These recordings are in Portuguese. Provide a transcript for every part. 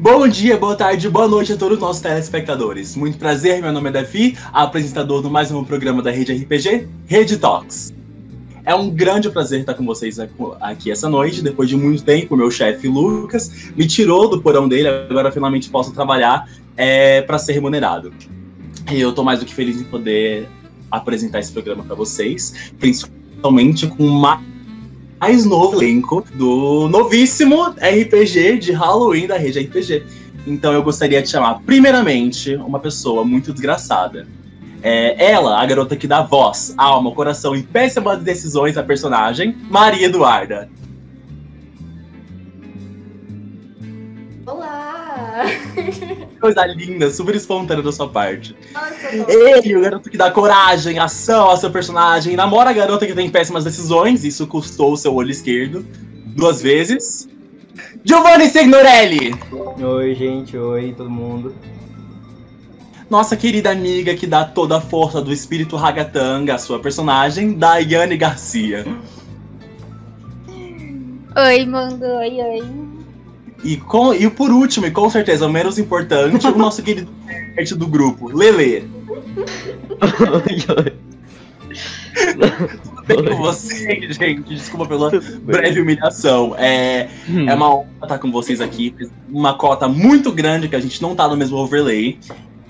Bom dia, boa tarde, boa noite a todos os nossos telespectadores. Muito prazer, meu nome é Davi, apresentador do mais um programa da Rede RPG, Rede Talks. É um grande prazer estar com vocês aqui essa noite. Depois de muito tempo, meu chefe Lucas me tirou do porão dele, agora finalmente posso trabalhar é, para ser remunerado. E eu estou mais do que feliz em poder apresentar esse programa para vocês, principalmente com uma mais novo elenco do novíssimo RPG de Halloween da rede RPG. Então eu gostaria de chamar, primeiramente, uma pessoa muito desgraçada. É ela, a garota que dá voz, alma, coração e péssimas decisões à personagem, Maria Eduarda. Olá! Coisa linda, super espontânea da sua parte. Nossa, Ele, o garoto que dá coragem, ação ao seu personagem, namora a garota que tem péssimas decisões, isso custou o seu olho esquerdo duas vezes. Giovanni Signorelli! Oi, gente, oi, todo mundo. Nossa querida amiga que dá toda a força do espírito ragatanga, a sua personagem, Daiane Garcia. Oi, mundo, oi, oi. E, com, e por último, e com certeza o menos importante, o nosso querido nerd do grupo, Lele. Tudo bem com você, gente? Desculpa pela breve humilhação. É, hum. é uma honra estar com vocês aqui. Uma cota muito grande que a gente não tá no mesmo overlay.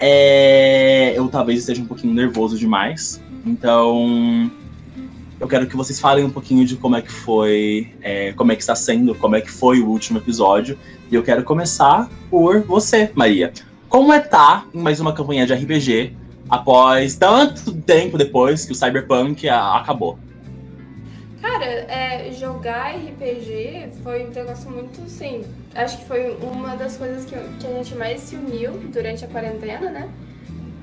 É, eu talvez esteja um pouquinho nervoso demais. Então, eu quero que vocês falem um pouquinho de como é que foi, é, como é que está sendo, como é que foi o último episódio. E eu quero começar por você, Maria. Como é estar tá em mais uma campanha de RPG após tanto tempo depois que o Cyberpunk acabou? Cara, é, jogar RPG foi um negócio muito, sim. Acho que foi uma das coisas que, que a gente mais se uniu durante a quarentena, né?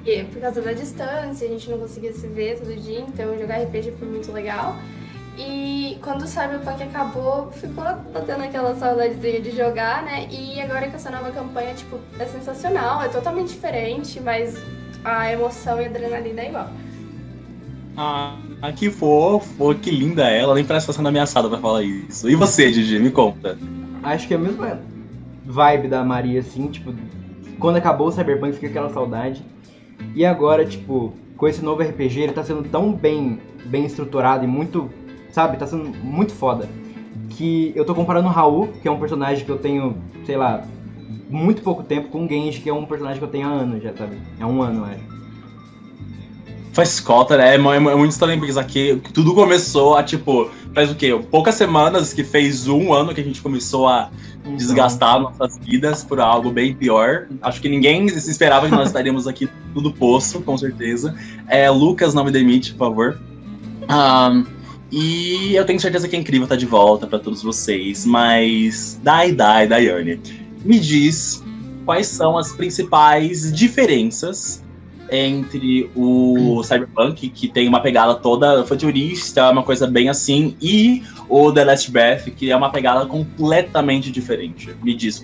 E por causa da distância, a gente não conseguia se ver todo dia, então jogar RPG foi muito legal. E quando o Cyberpunk acabou, ficou batendo aquela saudadezinha de jogar, né? E agora com essa nova campanha, tipo, é sensacional, é totalmente diferente, mas a emoção e a adrenalina é igual. Ah, que fofo, que linda ela, nem parece que tá sendo ameaçada pra falar isso. E você, Gigi, me conta. Acho que é a mesma vibe da Maria, assim, tipo, quando acabou o Cyberpunk fica aquela saudade. E agora, tipo, com esse novo RPG, ele tá sendo tão bem, bem estruturado e muito, sabe, tá sendo muito foda. Que eu tô comparando o Raul, que é um personagem que eu tenho, sei lá, muito pouco tempo, com o Genji, que é um personagem que eu tenho há anos já, sabe? É um ano, acho. Faz cota, né? É, é, é muito estranho porque aqui tudo começou a, tipo, faz o quê? Poucas semanas que fez um ano que a gente começou a uhum. desgastar nossas vidas por algo bem pior. Acho que ninguém se esperava que nós estaríamos aqui tudo poço, com certeza. É, Lucas, não me demite, por favor. Um, e eu tenho certeza que é incrível estar de volta para todos vocês, mas Dai Dai, Daiane, me diz quais são as principais diferenças entre o Cyberpunk, que tem uma pegada toda futurista, uma coisa bem assim, e o The Last Breath, que é uma pegada completamente diferente. Me diz,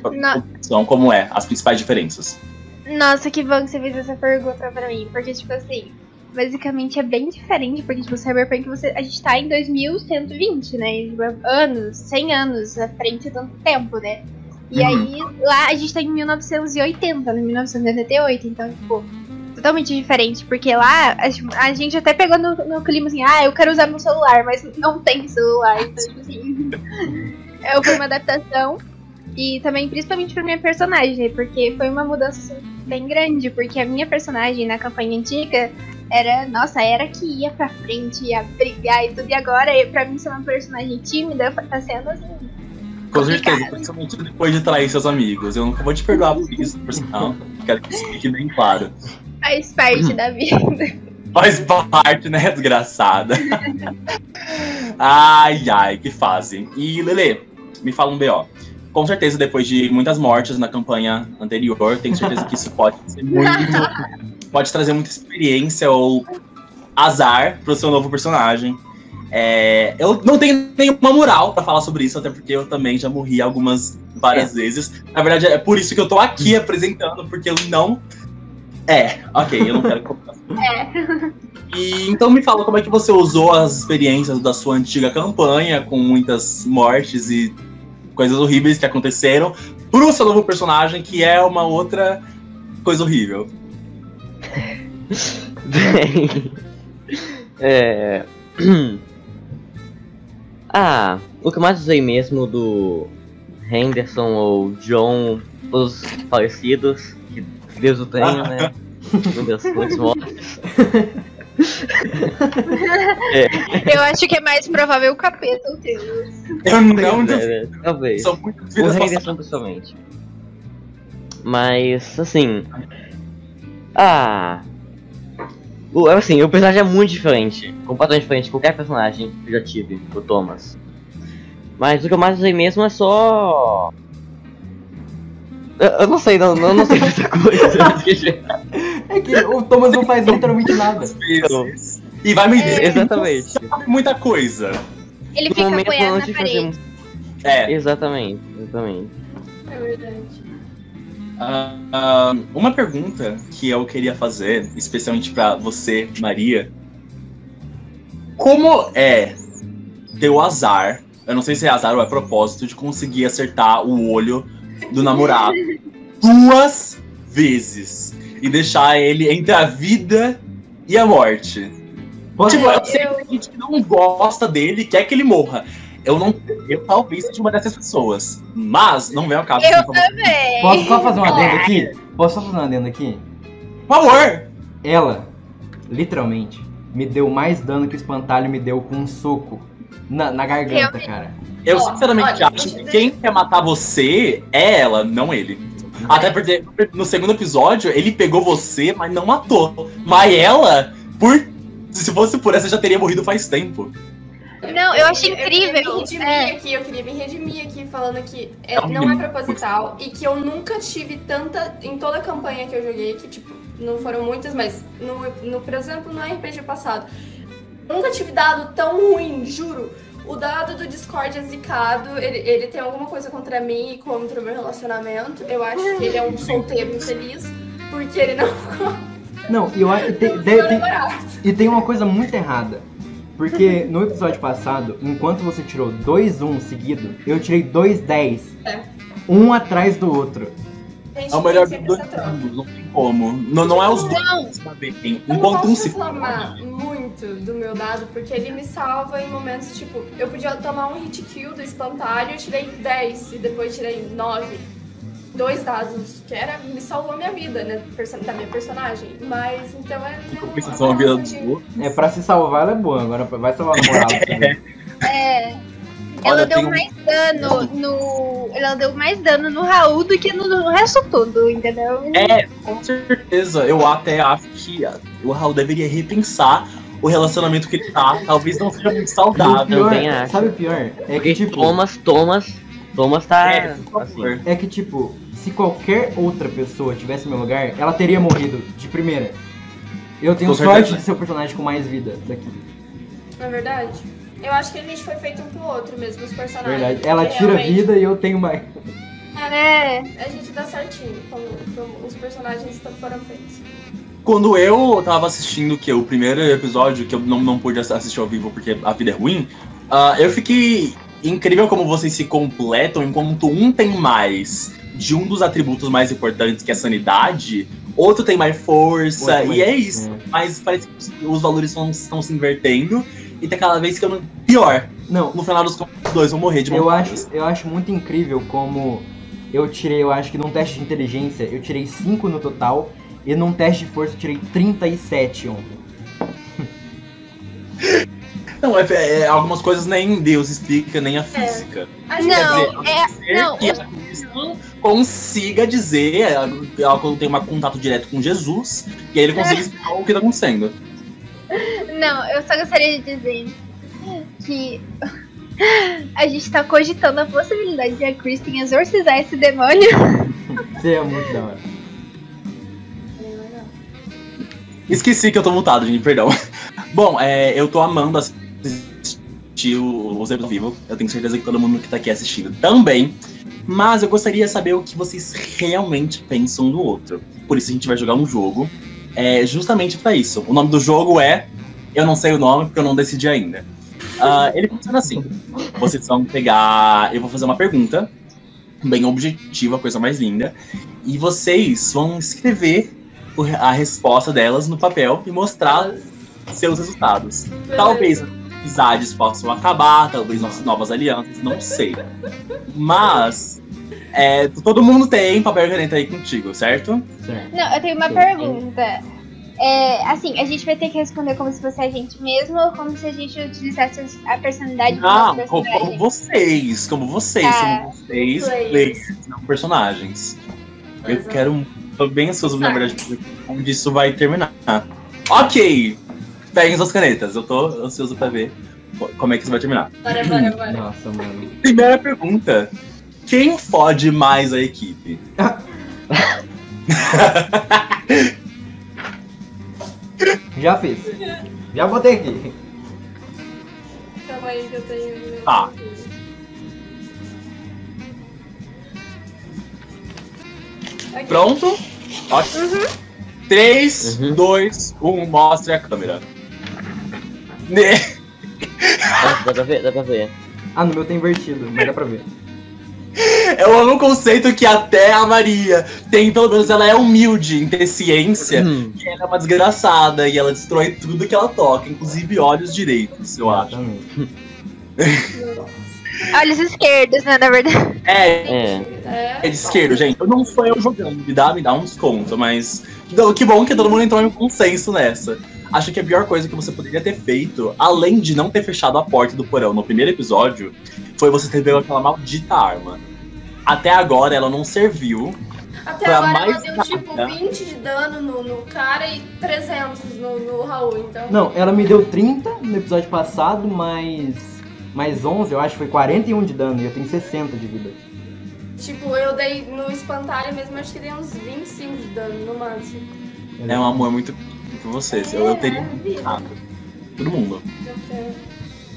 são como é, as principais diferenças. Nossa, que bom que você fez essa pergunta pra mim, porque, tipo assim, basicamente é bem diferente, porque, tipo, o Cyberpunk, você, a gente tá em 2120, né? Tipo, anos, 100 anos à frente de tanto tempo, né? E uhum. aí, lá a gente tá em 1980, né? 1988, então, tipo totalmente diferente, porque lá a, gente até pegou no, no, clima assim, ah, eu quero usar meu celular, mas não tem celular, então, tipo assim. é, foi uma adaptação. E também, principalmente pra minha personagem, porque foi uma mudança assim, bem grande, porque a minha personagem na campanha antiga era, nossa, era que ia pra frente, ia brigar e tudo, e agora, pra mim, ser uma personagem tímida, tá sendo assim. Com certeza, principalmente depois de trair seus amigos. Eu nunca vou te perdoar por isso, por sinal. Quero que isso fique bem claro. Faz parte da vida. Faz parte, né, desgraçada? ai, ai, que fase. E, Lele, me fala um B.O. Com certeza, depois de muitas mortes na campanha anterior, tenho certeza que isso pode ser muito. pode trazer muita experiência ou azar pro seu novo personagem. É, eu não tenho nenhuma moral para falar sobre isso, até porque eu também já morri algumas várias é. vezes. Na verdade, é por isso que eu tô aqui apresentando, porque eu não é, ok, eu não quero comentar É. E então me fala como é que você usou as experiências da sua antiga campanha, com muitas mortes e coisas horríveis que aconteceram, pro seu novo personagem, que é uma outra coisa horrível. Bem. É. Ah, o que eu mais usei mesmo do Henderson ou John, os falecidos, que Deus o tenha, né? Meu Deus, muitos mortos. Eu acho que é mais provável o capeta o teu. Eu não É, talvez. São muitas O vidas Henderson pessoalmente. Mas, assim. Ah. O, assim, o personagem é muito diferente. Completamente diferente de qualquer personagem que eu já tive, o Thomas. Mas o que eu mais usei mesmo é só. Eu, eu não sei, não, não, não sei muita coisa. É que o Thomas não faz literalmente nada. E vai me dizer Exatamente. que não sabe muita coisa. Ele No fica apoiado na parede. fazemos. É. Exatamente, exatamente. É verdade. Ah, uma pergunta que eu queria fazer, especialmente pra você, Maria. Como é ter o azar, eu não sei se é azar ou é propósito, de conseguir acertar o olho do namorado duas vezes e deixar ele entre a vida e a morte? Tipo, eu sei que tem gente não gosta dele, quer que ele morra. Eu não. Eu talvez seja uma dessas pessoas. Mas não vem ao caso. Eu também. Posso só fazer um adendo aqui? Posso só fazer um adendo aqui? Por favor! Ela, literalmente, me deu mais dano que o espantalho me deu com um soco na, na garganta, Realmente. cara. Eu sinceramente olha, acho que quem quer matar você é ela, não ele. Até porque no segundo episódio ele pegou você, mas não matou. Mas ela, por. Se fosse por essa, já teria morrido faz tempo. Não, eu acho Eu queria incrível. me redimir É. aqui, eu queria me redimir aqui falando que é- não é proposital e que eu nunca tive tanta. Em toda a campanha que eu joguei, que tipo, não foram muitas, mas no, no por exemplo, no RPG passado, nunca tive dado tão ruim, juro. O dado do Discord é zicado, ele, ele tem alguma coisa contra mim e contra o meu relacionamento. Eu acho que ele é um solteiro infeliz, porque ele não Não, eu acho. Tem, ficou tem- tem- namorado. e tem uma coisa muito errada. Porque no episódio passado, enquanto você tirou dois 1 seguido, eu tirei dois 10. É. Um atrás do outro. Gente, É o melhor tem dos dois mundos, não tem como. Não, não é os dois Não. Eu não Enquanto um posso se reclamar muito do meu dado, porque ele me salva em momentos, tipo, eu podia tomar um hit kill do espantalho, eu tirei 10 e depois tirei 9. Dois dados, que era, me salvou a minha vida, né, da minha personagem. Mas, então é... Compensação, a vida dos outros. É, pra se salvar ela é boa, agora vai salvar a moral. também. é. Olha, Ela deu tem um- mais dano no. Ela deu mais dano no Raul do que no, no resto tudo, entendeu? É, com certeza. Eu até acho que o Raul deveria repensar o relacionamento que ele tá. Talvez não seja muito saudável. pior, sabe o pior? É Porque que tipo. Thomas, Thomas, Thomas tá. É, assim. É que tipo, se qualquer outra pessoa tivesse no meu lugar, ela teria morrido de primeira. Eu tenho Com sorte certeza. de ser o personagem com mais vida daqui. Não é verdade? Eu acho que a gente foi feito um pro outro mesmo, os personagens. Verdade. Ela tira Realmente, vida e eu tenho mais. É. A gente dá certinho como, como os personagens foram feitos. Quando eu tava assistindo que o primeiro episódio, que eu não, não pude assistir ao vivo porque a vida é ruim, ah, eu fiquei incrível como vocês se completam enquanto um tem mais de um dos atributos mais importantes, que é a sanidade, outro tem mais força, mais- e é isso. Mas parece que os valores estão, estão se invertendo e tá cada vez ficando pior. Não, No final dos contos, os dois vão morrer de eu acho, eu acho muito incrível como eu tirei, eu acho que num teste de inteligência, eu tirei 5 no total, e num teste de força eu tirei 37 ontem. Não, é, é- algumas coisas nem Deus explica, nem a física. A gente Não, é. Ser Não, a Cristo consiga dizer, ela, ela tem um contato direto com Jesus, e aí ele consiga explicar o que tá acontecendo. Não, eu só gostaria de dizer que a gente tá cogitando a possibilidade de a Kristen exorcizar esse demônio. Isso é muito da hora. Esqueci que eu tô mutado, gente, perdão. Bom, é, eu tô amando assistir o- os vivo. Eu tenho certeza que todo mundo que tá aqui assistindo também. Mas eu gostaria de saber o que vocês realmente pensam do outro. Por isso a gente vai jogar um jogo. É justamente pra isso. O nome do jogo é. Eu não sei o nome porque eu não decidi ainda. Ah, ele funciona assim. Vocês vão pegar. Eu vou fazer uma pergunta. bem objetiva, coisa mais linda. E vocês vão escrever a resposta delas no papel e mostrar seus resultados. Talvez amizades possam acabar, talvez nossas novas alianças, não sei. Mas é, todo mundo tem papel e caneta aí contigo, certo? Certo. Não, eu tenho uma Sim. pergunta. É, assim, a gente vai ter que responder como se fosse a gente mesmo ou como se a gente utilizasse a personalidade do nosso como, como vocês, como vocês, Tá. como vocês, Players. players, não personagens. Eu Exato. quero. Tô bem ansioso, na verdade, onde isso vai terminar. Ok! Peguem suas canetas, eu tô ansioso pra ver como é que isso vai terminar. Bora, bora, bora. Nossa, mano. Primeira pergunta: Quem fode mais a equipe? Já fiz. Já botei aqui. Calma aí que eu tenho. Tá. Ok. Pronto? Ótimo. 3, Uhum. 2, 1, mostre a câmera. Ne- Dá, dá pra ver, dá pra ver. Ah, no meu tá invertido, mas dá pra ver. Eu amo o conceito que até a Maria tem, pelo menos ela é humilde em ter ciência. Hum. E ela é uma desgraçada e ela destrói tudo que ela toca, inclusive olhos direitos, eu acho. Olhos esquerdos, né, na verdade. É, É. É. de esquerdo, gente. Eu não sou eu jogando, me dá, me dá um desconto, mas. Que bom que todo mundo entrou em consenso nessa. Acho que a pior coisa que você poderia ter feito, além de não ter fechado a porta do porão no primeiro episódio, foi você ter pego aquela maldita arma. Até agora ela não serviu. Até Pra agora mais ela deu tipo nada. 20 de dano no, no cara e 300 no, no Raul, então. Não, ela me deu 30 no episódio passado, mais. Mais 11, eu acho que foi 41 de dano e eu tenho 60 de vida. Tipo, eu dei no espantalho mesmo, acho que dei uns 25 de dano no máximo. É um amor muito por vocês. Eu, eu teria matado. Todo mundo.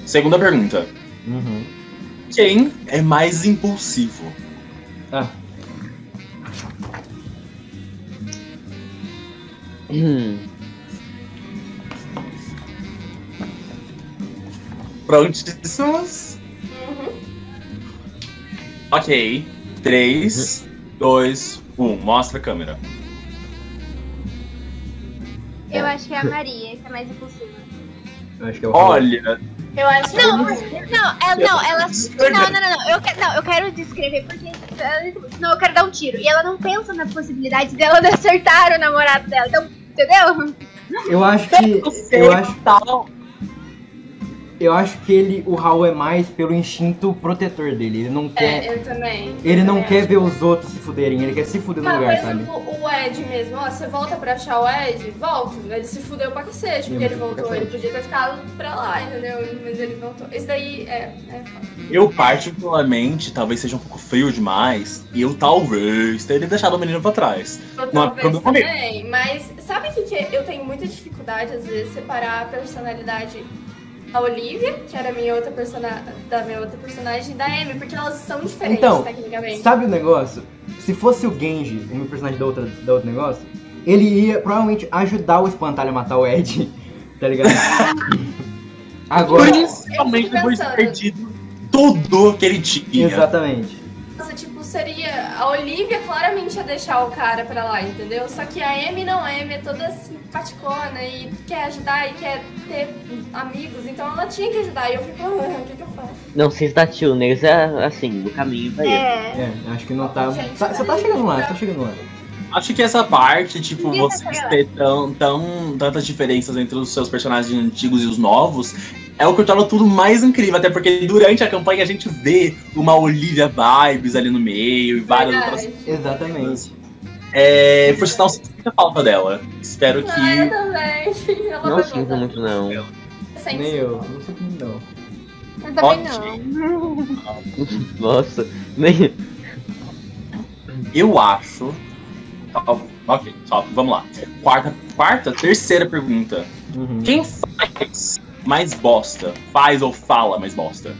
Segunda pergunta. Uhum. Quem é mais impulsivo? Ah, Hum. Prontíssimos? Uhum. Ok. 3, 2, 1. Mostra a câmera. Eu acho que é a Maria, que é mais impulsiva. eu acho que é o Olha, Eu acho que Não, não, ela, não, ela. Não, não, não, não. Eu, que- não, eu quero descrever porque. Não, eu quero dar um tiro. E ela não pensa na possibilidade dela de acertar o namorado dela. Então, entendeu? Eu acho que. Eu acho, eu acho que ele, o Raul é mais pelo instinto protetor dele. Ele não quer. É, eu também. Ele Eu não também quer acho. ver os outros se fuderem, ele quer se fuder no Mas, por lugar, sabe? exemplo, o Ed mesmo, ó, você volta pra achar o Ed, volta. Ele se fudeu pra cacete, porque Ele ele voltou. Ele podia ter ficado pra lá, entendeu? Mas ele voltou. Esse daí é. é eu particularmente, talvez seja um pouco frio demais, e eu talvez teria deixado o menino pra trás. Eu Não é problema também, mas sabe o que, que eu tenho muita dificuldade, às vezes, separar a personalidade da Olivia, que era a minha outra persona... da minha outra personagem, e da Amy, porque elas são diferentes, Então, tecnicamente. Sabe o negócio? Se fosse o Genji, o meu personagem da outra, da outro negócio, ele ia provavelmente ajudar o espantalho a matar o Ed, tá ligado? Agora. Principalmente depois de perdido tudo que ele tinha. Exatamente. Nossa, tipo, seria. A Olivia claramente ia deixar o cara pra lá, entendeu? Só que a Amy não, a Amy é toda simpaticona e quer ajudar e quer ter amigos, então ela tinha que ajudar. E eu fico, "Ah, o que, que eu faço? Não, se está tio neles é assim, o caminho pra ele. É. É, acho que não tá. Gente, tá- Você tá chegando lá, você tá chegando lá. Acho que essa parte, tipo, vai vocês ter tão, tão, tantas diferenças entre os seus personagens antigos e os novos, é o que torna tudo mais incrível. Até porque durante a campanha a gente vê uma Olivia Vibes ali no meio e várias outras Verdade. Exatamente. É, por sinal, sinto muita falta dela. Espero Ah, eu que. também. Ela Não sinto muito, não. Nem eu, sinto. não sei como não. Eu também não. Nossa, nem. Eu acho. Ok, só, vamos lá. Quarta, quarta, terceira pergunta. Uhum. Quem faz mais bosta? Faz ou fala mais bosta?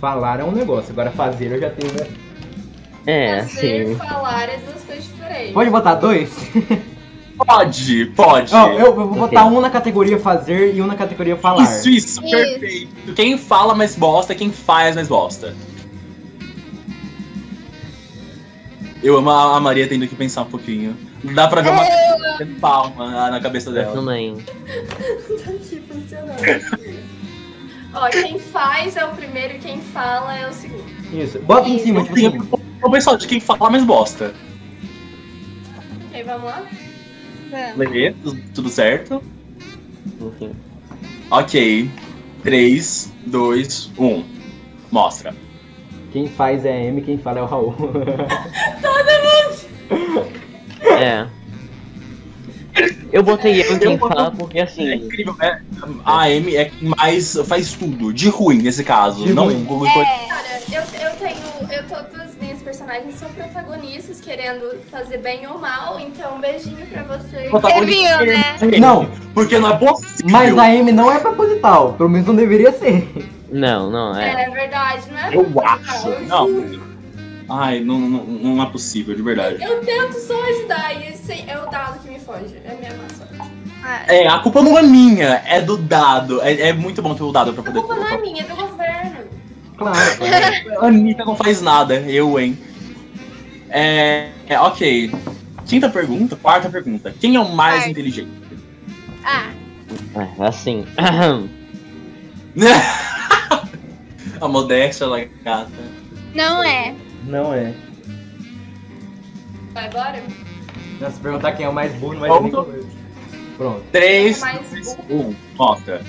Falar é um negócio, agora fazer eu já tenho. né? É, Fazer e falar é duas coisas diferentes. Pode botar dois? Pode, pode. Ó, eu, eu vou botar um na categoria fazer e um na categoria falar. Isso, isso, Isso. perfeito. Quem fala mais bosta, quem faz mais bosta. Eu amo a Maria tendo que pensar um pouquinho. Dá pra ver uma batendo palma na- cabeça Eu dela. também. Tá aqui funcionando. Ó, quem faz é o primeiro e quem fala é o segundo. Isso. Bota em cima, tipo assim. O pessoal de quem fala mais bosta. Ok, vamos lá? Vamos. Tudo- tudo certo? Enfim. Ok. 3, 2, 1. Mostra. Quem faz é a M, quem fala é o Raul. É. Eu botei eu em quem fala porque É assim. incrível. É, a Amy é quem mais faz tudo. De ruim, nesse caso. De não ruim. coisa. Cara, eu, eu tenho. Eu, todas as minhas personagens são protagonistas, querendo fazer bem ou mal, então um beijinho pra vocês. Você viu, né? Não, Porque não é possível. mas a M não é proposital. Pelo menos não deveria ser. Não, não, é. É verdade, né? Eu acho. Não. Ai, não, não, não é possível, de verdade. Eu tento só ajudar e esse é o dado que me foge. É a minha má sorte. Ah, É, a culpa não é minha, é do dado. É, é muito bom ter o dado pra A poder. culpa não é minha, é do governo. Claro. A Anitta não faz nada, eu, hein. É, é, ok. Quinta pergunta, quarta pergunta. Quem é o mais Quarta. inteligente? ah, É, assim. a modéstia, a gata. não é. Não é. Vai, bora? Não, se perguntar quem é o mais burro, não vai nem Pronto. conversa. Pronto. 3, Mais 2, burro. 1. Mostra.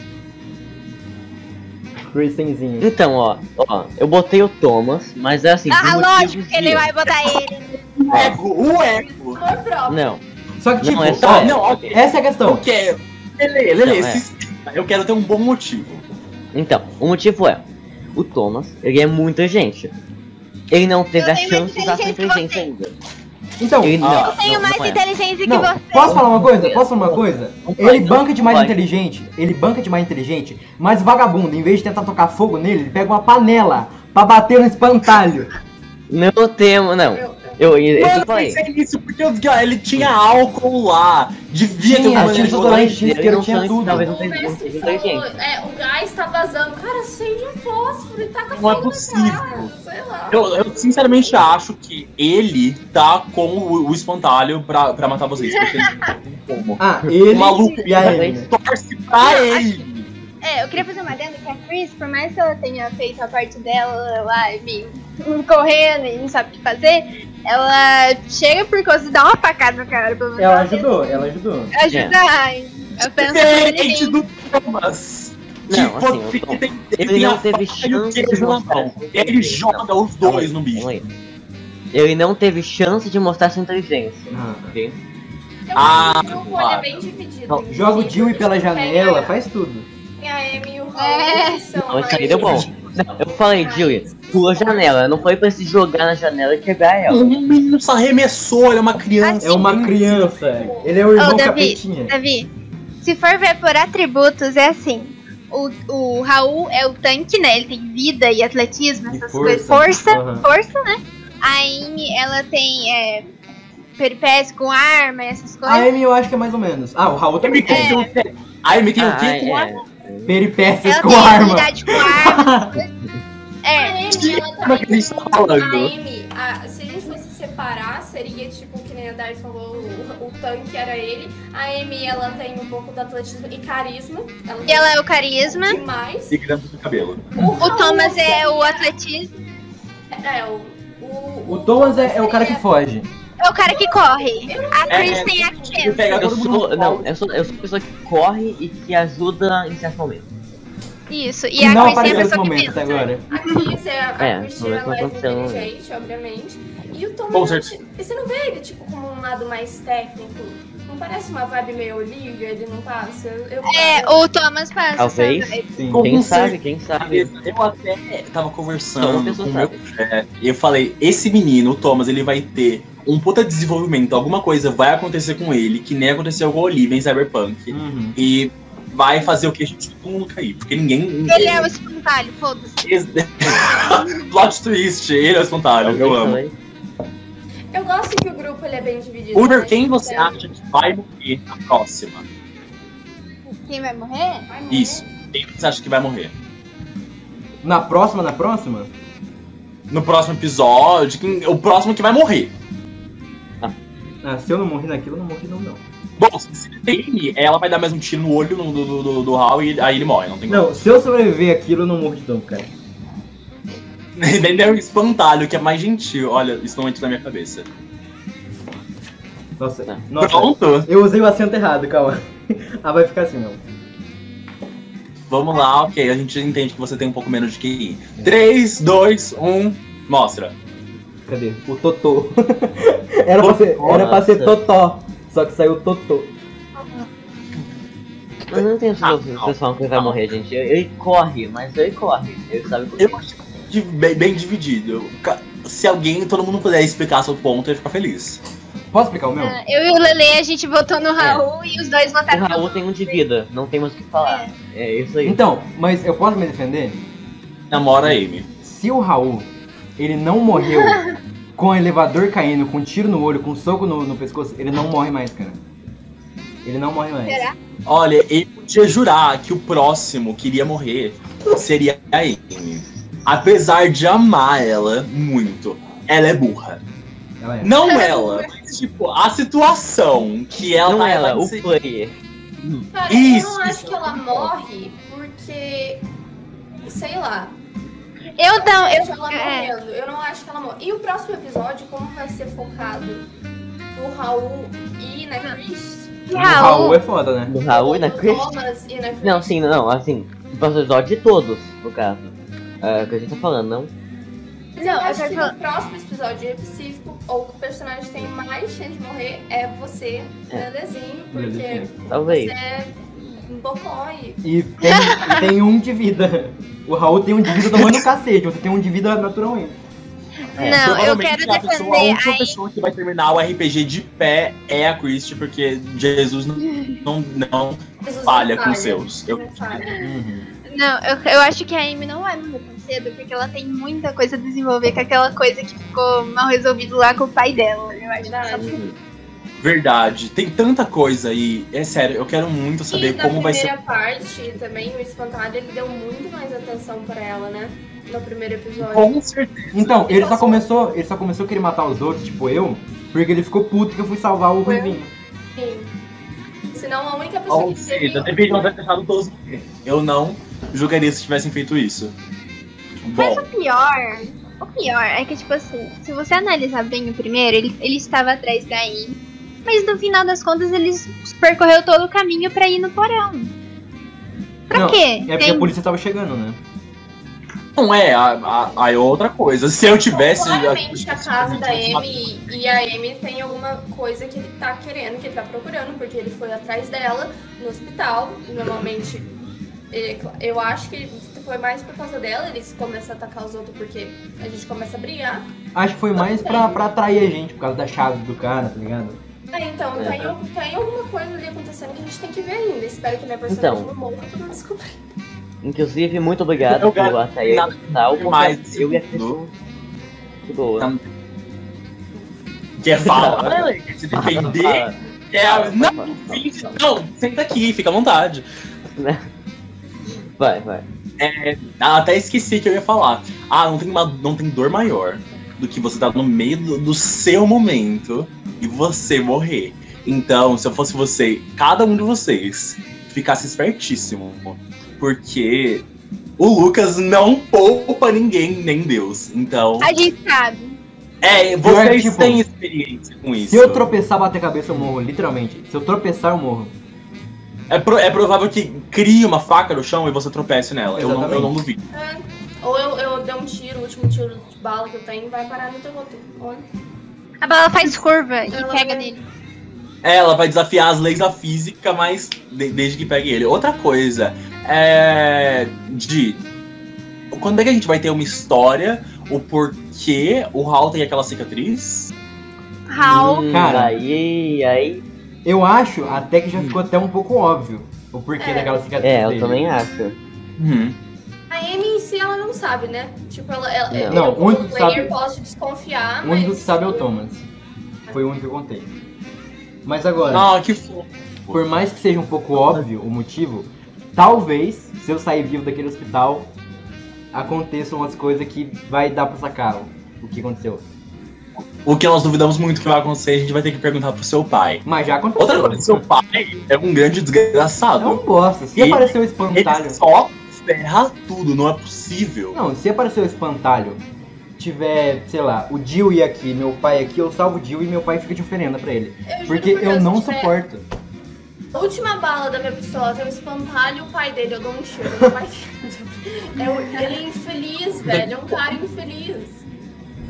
Kristenzinho. Então, ó, ó, eu botei o Thomas, mas é assim. Ah, lógico que ele de- vai botar ele. O ego, o ego. Não, Só que, tipo, Não, é só- ó, não, ok. essa é a Eu questão. quero. Lele, Lele, Não, é. eu quero ter um bom motivo. Então, o motivo é, o Thomas, ele é muita gente. Ele não teve Eu a chance de usar sua inteligência ainda. Então, Ele não, Ah, Eu tenho não, mais não é. inteligência que não, você. posso falar uma coisa? Posso falar uma coisa? Não Ele banca de mais inteligente, ele banca de mais inteligente, mas o vagabundo, em vez de tentar tocar fogo nele, ele pega uma panela pra bater no espantalho. Não temo, não. Eu- Eu, eu, eu, Mano, eu falei. pensei nisso porque os ele tinha álcool lá. Devia ter uma tinha maneira de desodorante, botar tinha Ele tudo. talvez não inteligente. é, o gás tá vazando. Cara, acende um fósforo e taca Não é possível. cara, Sei lá. Eu, eu sinceramente acho que ele tá com o, o espantalho pra, pra matar vocês. Porque ele tem como. Ah, ele O maluco e a né? torce pra ele. É, eu queria fazer uma adenda que a Chris, por mais que ela tenha feito a parte dela lá, meio correndo e não sabe o que fazer, ela chega por coisa e dá uma facada no cara, pelo menos. Ela ajudou, ela ajudou. Ajuda. Ai, Eu penso Diferente que do Thomas. Que Não, assim, Tom- tem- Ele tem não a teve e chance de mostrar Ele joga os dois no bicho. Ele não teve chance de mostrar sua inteligência. Ah. ok? Eu Ah, acho que o ele é claro. bem dividido. Joga o Dewey pela janela, a- faz tudo. tem a Amy e o Raul, É. que são Não, isso aí deu bom. Eu falei, Julie, pula a janela. Não foi pra se jogar na janela e quebrar ela. O menino só arremessou, ele é uma criança. É uma criança. Ele é o irmão Ô, Davi, capetinha. Davi, se for ver por atributos, é assim. O, o Raul é o tanque, né? Ele tem vida e atletismo, E essas força. coisas. Força, Aham. força, né? A Amy, ela tem é, peripécia com arma e essas A coisas. Amy eu acho que é mais ou menos. Ah, o Raul também tem quê? Ah, ele tem o Ah, quê? é, com a- é. Peripécias Ela com arma. habilidade com arma. A é, Amy, ela Como é que a também gente tá tem- falando? A Amy, a- se a gente fosse separar, seria tipo, que nem a Dai falou, o, o tanque era ele. A Amy, ela tem um pouco do atletismo e carisma. Ela e ela é o carisma. demais. E grande do cabelo. O Thomas é o atletismo. É, o... O, O Thomas é, é o cara que foge. É o cara que corre. A É, Chris é, tem a pega Eu sou, não, eu sou, eu sou a pessoa que corre e que ajuda em certos momentos. Isso. E Que a não Chris tem a pessoa que momento até pensa. agora. A Chris é a, a É, Christian é não mais aconteceu, não. inteligente, obviamente. E o e você não vê ele, tipo, como um lado mais técnico? Não parece uma vibe meio Olivia, ele não passa? Eu, eu- É, o Thomas passa. Talvez. Sim. Quem sabe, quem sabe. Eu até tava conversando com o meu chefe. E eu falei, esse menino, o Thomas, ele vai ter um puta desenvolvimento. Alguma coisa vai acontecer com ele, que nem aconteceu com o Olivia em Cyberpunk. Uhum. E vai fazer o que a gente todo mundo cair. Porque ninguém. Ele é o espantalho, foda-se. Plot twist, ele é o espantalho, eu amo. falei. Eu gosto que o grupo ele é bem dividido. Uber, né? quem você Então, acha que vai morrer na próxima? Quem vai morrer? vai morrer. Isso. Quem você acha que vai morrer? Na próxima, na próxima? No próximo episódio, quem- o próximo que vai morrer. Ah, se eu não morri naquilo, eu não morri não, não. Bom, se tem, ela vai dar mais um tiro no olho do, do, do, do Hal e aí ele morre, não tem como. Não, se eu sobreviver aquilo, eu não morro de novo, cara. Nem der um espantalho, que é mais gentil. Olha, isso não entra na minha cabeça. Nossa, Tá. nossa. Pronto, Eu usei o acento errado, calma. ah, vai ficar assim, não. vamos lá, ok. A gente entende que você tem um pouco menos de QI. 3, 2, 1, mostra. Cadê? O Totô. era, pra ser, era pra ser. Totó, só que saiu Totô. Eu não tenho Ah, certeza não. pessoal que ele vai Não. morrer, gente. Ele corre, mas ele corre. Ele sabe por quê. Eu acho que bem, bem dividido. Se alguém, todo mundo puder explicar seu ponto, eu ia ficar feliz. Posso explicar o meu? Ah, Eu e o Lele, a gente votou no Raul e os dois O votaram Raul tem um de vida, não temos o que falar. É isso aí. Então, mas eu posso me defender? Namora Amy. Se o Raul, ele não morreu com o elevador caindo, com um tiro no olho, com um soco no, no pescoço, ele não morre mais, cara. Ele não morre mais. Será? Olha, eu podia jurar que o próximo que iria morrer seria a Amy. Apesar de amar ela muito, ela é burra. Ela é. Não ela, mas tipo, a situação que ela não tá ela, ela o player. Cara, Isso, eu não acho isso. que ela morre porque. Sei lá. Eu não, eu. ela é. morrendo. Eu não acho que ela morre. E o próximo episódio, como vai ser focado no Raul e na Chris? O Raul é foda, né? Do Raul e na no Chris. Thomas e na Chris? Não, sim, não, assim. O episódio de todos, no caso. É o que a gente tá falando, não? Mas eu Não, eu acho que falar- no próximo episódio específico, ou que o personagem tem mais chance de morrer, é você, É. Lelezinho, porque. Talvez. você é um bocói. E tem, e tem um de vida. O Raul tem um de vida tomando cacete, você tem um de vida naturalmente. É, Não, eu Provavelmente quero a, pessoa, a defender última a pessoa que vai terminar o RPG de pé é a Christie, porque Jesus não, não, não Jesus falha não com os seus. Eu, Não falha. Não, eu, eu acho que a Amy não vai morrer tão cedo, porque ela tem muita coisa a desenvolver com aquela coisa que ficou mal resolvido lá com o pai dela. Eu acho que Verdade. tem tanta coisa aí. É sério, eu quero muito saber e na como vai ser. primeira parte, também, o Espantalho, ele deu muito mais atenção pra ela, né? No primeiro episódio. Com certeza. Então, ele só começou. Ele só começou a querer matar os outros, tipo eu, porque ele ficou puto que eu fui salvar o Foi. Ruivinho. Sim. Senão a única pessoa Ou que seja, teve... deveriam ter deixado todos. Eu não julgaria se tivessem feito isso. Bom, O pior, o pior é que, tipo assim, se você analisar bem o primeiro, ele, ele estava atrás da Amy, mas no final das contas ele percorreu todo o caminho pra ir no porão. Pra Não, quê? É porque a polícia tava chegando, né? não é, a- a- aí é outra coisa. Se eu tivesse. Claramente a casa da Amy e a Amy tem alguma coisa que ele tá querendo, que ele tá procurando, porque ele foi atrás dela no hospital. Normalmente, ele- eu acho que foi mais por causa dela, eles começam a atacar os outros porque a gente começa a brigar. Acho que foi mais pra, pra atrair a gente, por causa da chave do cara, tá ligado? É, então, É. tem, al- tem alguma coisa ali acontecendo que a gente tem que ver ainda. Espero que minha personagem Então. não morra pra não descobrir. Inclusive, muito obrigado Eu por nada tal, mais porque eu e a Cris do- de boa. Tá. Quer falar? Quer se defender? Quer. Não, finge- não, senta aqui, fica à vontade. Vai, vai. Ah, Até esqueci que eu ia falar. Ah, não tem, uma, não tem dor maior do que você tá no meio do, do seu momento e você morrer. Então, se eu fosse você, cada um de vocês ficasse espertíssimo. Porque o Lucas não poupa ninguém, nem Deus. Então, A gente sabe. é, é, vocês tipo, têm experiência com isso. Se eu tropeçar, bater a cabeça, eu morro, literalmente. Se eu tropeçar, eu morro. É, pro- é provável que crie uma faca no chão e você tropece nela. Eu não, eu não duvido. É. Ou eu, eu dei um tiro, o último tiro de bala que eu tenho vai parar no teu outro. Olha. A bala faz curva e Ela pega vai- nele. É, ela vai desafiar as leis da física, mas de- desde que pegue ele. Outra coisa, é. De. Quando é que a gente vai ter uma história, o porquê o Hal tem aquela cicatriz? Raul. Hum, Cara. Aí, aí. Eu acho até que já ficou até um pouco óbvio o porquê É. daquela cicatriz. É, eu dele. também acho. Uhum. A Amy em si, ela não sabe, né? Tipo, ela, ela Não. eu, Não, o como único que player, sabe- posso desconfiar, O único mas... que sabe é o Thomas. Foi o único que eu contei. Mas agora, Ah, que fofo. por mais que seja um pouco óbvio o motivo, talvez, se eu sair vivo daquele hospital, aconteçam umas coisas que vai dar pra sacar o- que aconteceu. O que nós duvidamos muito que vai acontecer, a gente vai ter que perguntar pro seu pai. Mas já aconteceu. Outra coisa, seu pai é um grande É desgraçado. um bosta. Se Ele- aparecer o Ele espantalho. só ferra tudo, não é possível. Não, se aparecer o espantalho, tiver, sei lá, o Jill e aqui, meu pai aqui, eu salvo o Jill e meu pai fica de oferenda pra ele. Eu Porque por eu Deus, não tiver suporto. A última bala da minha pistola tem um espantalho o pai dele, eu dou um tiro. Meu pai... é, ele é infeliz, velho. É um cara infeliz.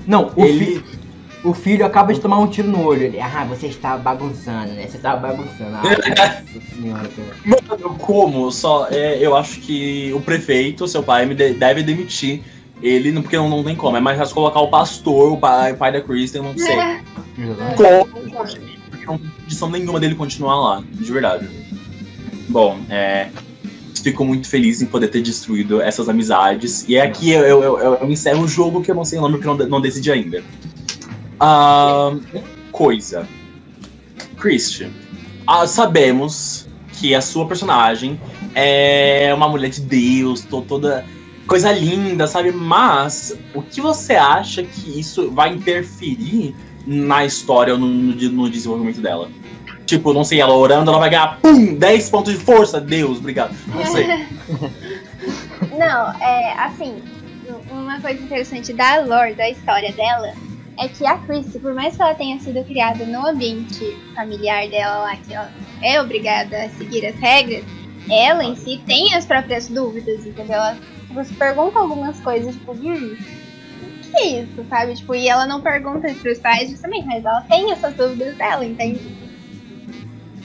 Não, o, Ele- fi- o filho acaba de tomar um tiro no olho. Ele, ah, você está bagunçando, né? Você está bagunçando. Ah, senhora. Mano, como? Só, é, eu acho que o prefeito, seu pai, me de- deve demitir ele, porque não, não tem como. É mais fácil colocar o pastor, o pai, o pai da Kristen, eu não sei. Exatamente. Como? Porque não tem condição nenhuma dele continuar lá, de verdade. Bom, é. Fico muito feliz em poder ter destruído essas amizades. E é aqui eu, eu, eu- eu encerro o jogo que eu não sei o nome porque eu não, não decidi ainda. Ah, coisa. Christian, ah, sabemos que a sua personagem é uma mulher de Deus, to- toda coisa linda, sabe? Mas o que você acha que isso vai interferir na história ou no, no no desenvolvimento dela? Tipo, não sei, ela orando, ela vai ganhar, pum, 10 pontos de força, Deus, obrigado. Não sei. Não, é assim, uma coisa interessante da lore, da história dela, é que a Chrissy, por mais que ela tenha sido criada no ambiente familiar dela lá, que ela é obrigada a seguir as regras, ela em si tem as próprias dúvidas, entendeu? Ela você pergunta algumas coisas, tipo, hum, o que é isso, sabe? Tipo, e ela não pergunta isso pros pais justamente, mas ela tem essas dúvidas dela, entende?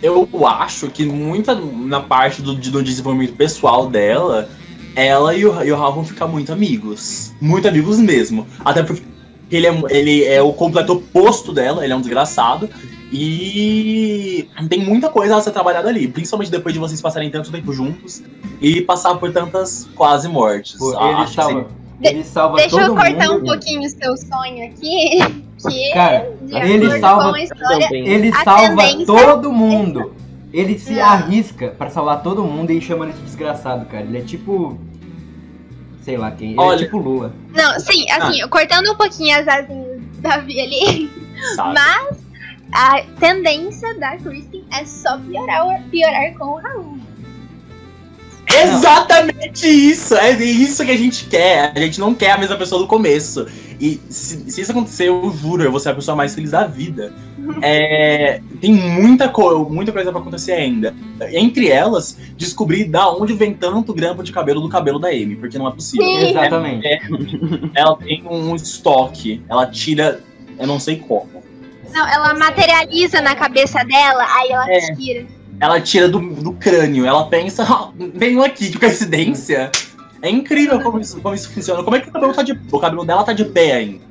Eu acho que muita na parte do, do desenvolvimento pessoal dela, ela e o, e o Raul vão ficar muito amigos. Muito amigos mesmo. Até porque ele é, ele é o completo oposto dela, ele é um desgraçado. E tem muita coisa a ser trabalhada ali, principalmente depois de vocês passarem tanto tempo juntos e passar por tantas quase mortes. Pô, Ah, ele salva, De- ele salva Deixa todo eu cortar mundo. um pouquinho o seu sonho aqui, que Cara, ele salva história. Ele salva todo mundo. Ele se Não. arrisca pra salvar todo mundo e chama ele de desgraçado, cara. Ele é tipo. Sei lá quem. Ele Olha- é tipo Lula. Não, sim, assim, cortando um pouquinho as asinhas da Vi ali. sabe? Mas a tendência da Kristen é só piorar, piorar com o Raul. Exatamente isso! É isso que a gente quer. A gente não quer a mesma pessoa do começo. E se, se isso acontecer, eu juro, eu vou ser a pessoa mais feliz da vida. É, tem muita, co muita coisa pra acontecer ainda. Entre elas, descobrir da onde vem tanto grampo de cabelo do cabelo da Amy, porque não é possível. Sim. Exatamente. Ela tem um estoque, ela tira, eu não sei como. Não, ela materializa na cabeça dela, aí ela É. tira. Ela tira do, do crânio, ela pensa, ah, venho aqui, que coincidência. É incrível como isso, como isso funciona. Como é que o cabelo, tá de, o cabelo dela tá de pé ainda?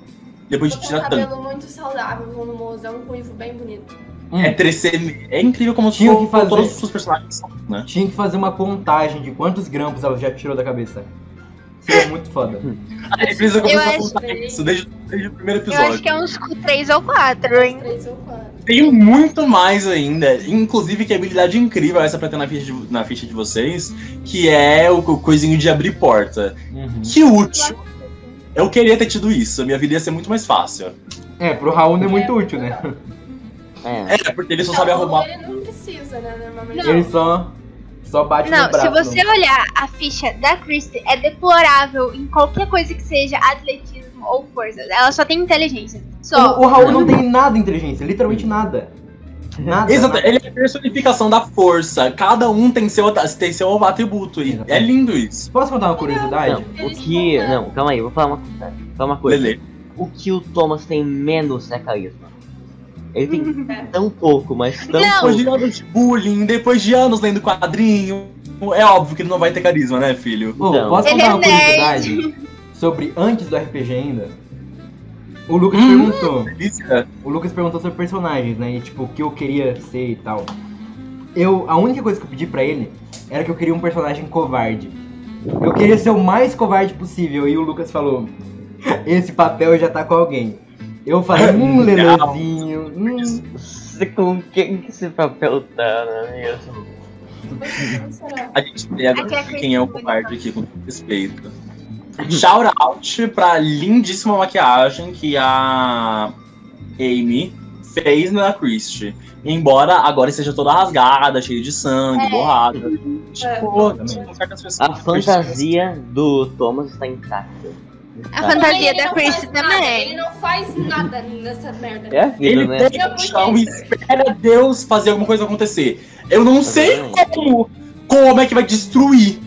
Depois de Eu um tirar tanto. cabelo muito saudável, volumoso, é um ruivo bem bonito. Hum. É crescer. É incrível como Tinha que fazer. todos os seus personagens são, né? Tinha que fazer uma contagem de quantos grampos ela já tirou da cabeça. Seria muito foda. A gente precisa começar a contar que- isso desde, desde o primeiro Eu episódio. acho que é uns três ou quatro, hein? Três ou quatro. Tem muito mais ainda. Inclusive, que habilidade incrível essa pra ter na ficha de, na ficha de vocês, que é o, o coisinho de abrir porta. Uhum. Que útil. Eu queria ter tido isso, a minha vida ia ser muito mais fácil. É, pro Raul não é muito útil, né? É. É, porque ele só sabe Não, arrumar. Ele não precisa, né, normalmente. Não. Ele só. Só bate Não, no braço. se você olhar a ficha da Christie, é deplorável em qualquer coisa que seja atletismo ou força. Ela só tem inteligência. Só. O, o Raul não tem nada de inteligência, literalmente nada. Nada. Exato, nada. ele é a personificação da força. Cada um tem seu, tem seu atributo. E Exatamente. é lindo isso. Posso contar uma curiosidade? Não, o que. Não, calma aí, vou falar uma, falar uma coisa. Beleza. O que o Thomas tem menos é carisma. Ele tem tão pouco, mas tão Não. Depois de anos de bullying, depois de anos lendo quadrinho. É óbvio que ele não vai ter carisma, né, filho? Não. posso contar é uma curiosidade sobre antes do RPG ainda? O Lucas Hum. perguntou. Delícia. O Lucas perguntou sobre personagens, né? E tipo, o que eu queria ser e tal. Eu, a única coisa que eu pedi pra ele era que eu queria um personagem covarde. Eu queria ser o mais covarde possível. E o Lucas falou: Esse papel já tá com alguém. Eu falei: Hum, Não. Lelezinho. Hum. Com quem que esse papel tá, não é mesmo? A gente Aqui é quem é o covarde aqui, com todo respeito. Shout out pra lindíssima maquiagem que a Amy fez na Christie. Embora agora esteja toda rasgada, cheia de sangue, É. borrada. É. Tipo, pessoas- A fantasia do Thomas está intacta. A fantasia da nada, também. Ele não faz nada nessa merda. É a vida, Ele né? no chão e espera Deus fazer alguma coisa acontecer. Eu não sei como, como é que vai destruir.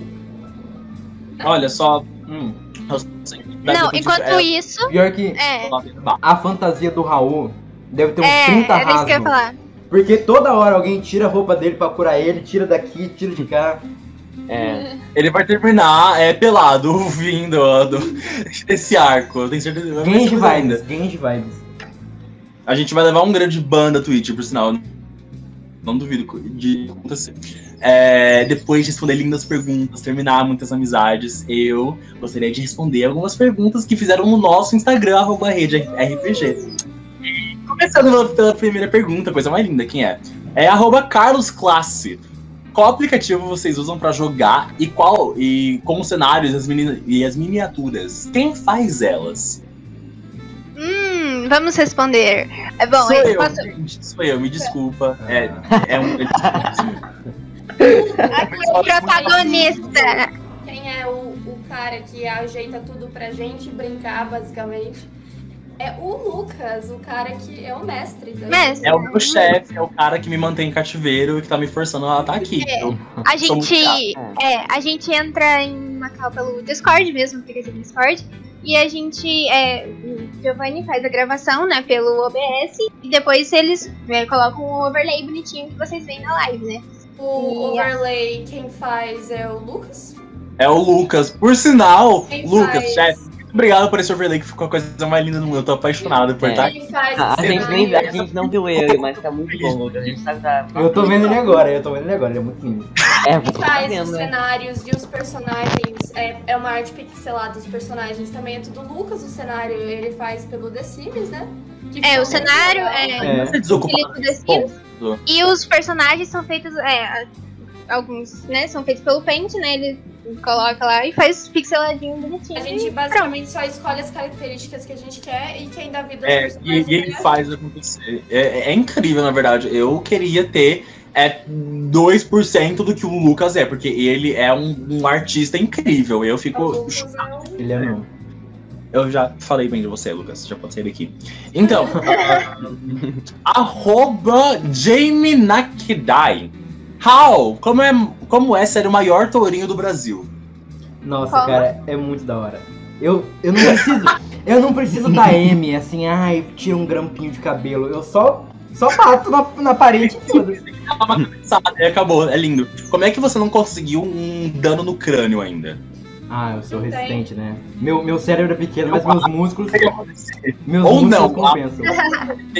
Olha só. Hum, Não, enquanto é, isso, Pior que é. a fantasia do Raul deve ter uns É, 30 era isso que eu ia rasgos. falar. Porque toda hora alguém tira a roupa dele pra curar ele, tira daqui, tira de cá. É. Ele vai terminar é, pelado, vindo do, desse arco. Eu tenho certeza. linda. vibes, Genji vibes. A gente vai levar um grande ban da Twitch, por sinal. Não duvido de acontecer. É, depois de responder lindas perguntas, terminar muitas amizades, eu gostaria de responder algumas perguntas que fizeram no nosso Instagram, arroba rede RPG. Começando pela, primeira pergunta, coisa mais linda, quem é? É arroba Carlos Classe. Qual aplicativo vocês usam pra jogar e qual e com os cenários as, e as miniaturas? Quem faz elas? Hum, vamos responder. É bom, sou eu eu, posso. gente, sou eu, me desculpa. É, é um. Aqui o protagonista. Quem é o, o cara que ajeita tudo pra gente brincar, basicamente? É o Lucas, o cara que é o mestre. Mestre. É o meu chefe, é o cara que me mantém em cativeiro e que tá me forçando a estar aqui. Eu A gente, é, a gente entra em Macau pelo Discord mesmo, aplicativo Discord. E a gente, é, o Giovanni faz a gravação, né, pelo OBS. E depois eles é, colocam um overlay bonitinho que vocês veem na live, né? O E- overlay, quem faz é o Lucas. É o Lucas. Por sinal, Quem Lucas, faz- chefe, obrigado por esse overlay que ficou a coisa mais linda do mundo. Eu tô apaixonado por É. estar aqui. Ele faz A, os gente nem, a gente não viu ele, mas tá muito bom. A gente sabe que tá. Eu tô vendo ele agora, eu tô vendo ele agora, ele é muito lindo. É, Ele tá faz os vendo, né? cenários e os personagens. É, é uma arte pixelada dos personagens também. É tudo Lucas, o cenário ele faz pelo The Sims, né? Que É, o cenário é. É. É desocupado. Felipe The Sims. Bom, E os personagens são feitos, é, alguns, né, são feitos pelo Paint, né? Ele coloca lá e faz pixeladinho bonitinho. A gente basicamente só escolhe as características que a gente quer e quem dá vida É, e, e ele é faz acontecer. É, é incrível, na verdade. Eu queria ter é, 2% do que o Lucas é, porque ele é um, um artista incrível. Eu fico. É um- Ele é não. Eu já falei bem de você, Lucas. Já pode sair daqui. Então, arroba Jamie Nakidai. How? Como é, como é ser o maior tourinho do Brasil? Nossa, Como? cara, é muito da hora. Eu, eu não preciso. eu não preciso da M, assim, ai, tira um grampinho de cabelo. Eu só. Só bato na, na parede e e acabou. É lindo. Como é que você não conseguiu um dano no crânio ainda? Ah, eu sou Não tem. resistente, né? Meu, meu cérebro é pequeno, mas meus músculos. Meus Ou músculos não, compensam.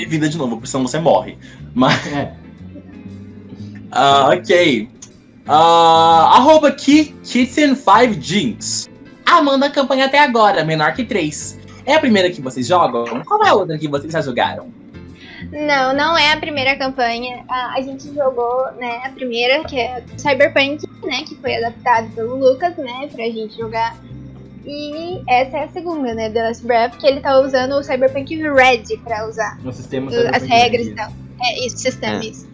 Vida de novo, porque senão você morre. Mas. É. Ah, ok. Ah, arroba Ki- Kitten5Jinx. Amanda a campanha até agora, menor que 3. É a primeira que vocês jogam? Qual é a outra que vocês já jogaram? Não, não é a primeira campanha. A, a gente jogou, né, a primeira, que é Cyberpunk, né, que foi adaptado pelo Lucas, né, pra gente jogar. E essa é a segunda, né, The Last Breath, que ele tá usando o Cyberpunk Red pra usar No sistema as regras e tal. É isso, sistema, É. isso.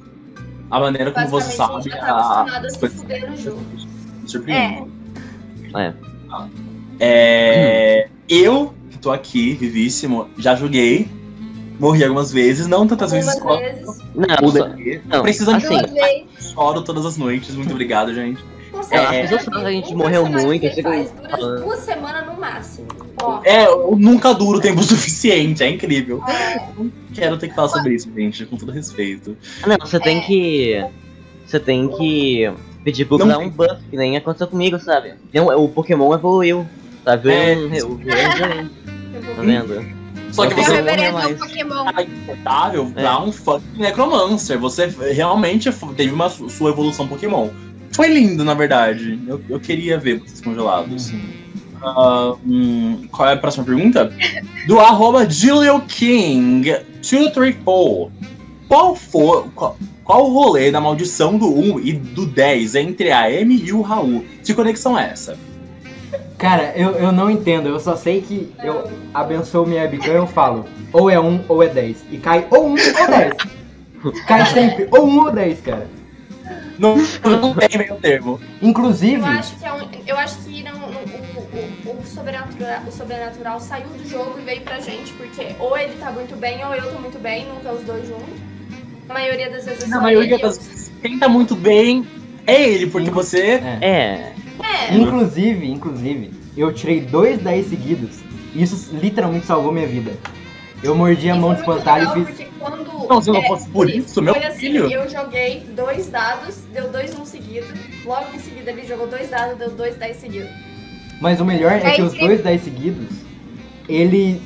A maneira como você sabe. a gente já tá a me surpreendem. É. É, Eu, que tô aqui, vivíssimo, já joguei. Morri algumas vezes, não tantas vezes Algumas quanto vezes. Não, não, Precisando assim, vezes. choro todas as noites. Muito obrigado, gente. Você É, as que a gente morreu muito, fico dura falando. duas semanas no máximo. Ó, É, eu nunca duro tempo suficiente, é incrível. é, Quero ter que falar sobre isso, gente, com todo respeito. Ah, Não, você tem que. Você tem que pedir pro Não dar um buff, que nem aconteceu comigo, sabe? Um- o Pokémon evoluiu. Sabe? É. Eu, eu, eu, eu tá vendo? Só que você uma não é mais Pokémon. confortável pra um fucking necromancer. Você realmente teve uma su- sua evolução Pokémon. Foi lindo, na verdade. Eu, eu queria ver vocês congelados. Hum, qual é a próxima pergunta? Do arroba Julio King 234. Qual foi. Qual, qual o rolê da maldição do 1 e do 10 entre a Amy e o Raul? Que conexão é essa? Cara, eu, eu não entendo, eu só sei que eu abençoo minha webcam e eu falo, ou é 1 ou é 10. E cai ou 1 ou 10. Cai sempre, ou 1 ou 10, cara. Não, não tem meio termo. Inclusive, Eu acho que, é um, eu acho que não- o, sobrenatural, o sobrenatural saiu do jogo e veio pra gente, porque ou ele tá muito bem ou eu tô muito bem, nunca os dois juntos. A maioria das vezes é Na maioria das vezes, quem tá muito bem é ele, porque você. É. É, inclusive, inclusive, eu tirei dois 10 seguidos. E isso literalmente salvou minha vida. Eu mordi a mão de espantalho e fiz. porque quando, Não, se não é, fosse por isso, meu foi assim, filho. Eu joguei dois dados, deu dois um seguido. Logo em seguida ele jogou dois dados, deu dois dez seguidos. Mas o melhor é É que os dois 10 seguidos, ele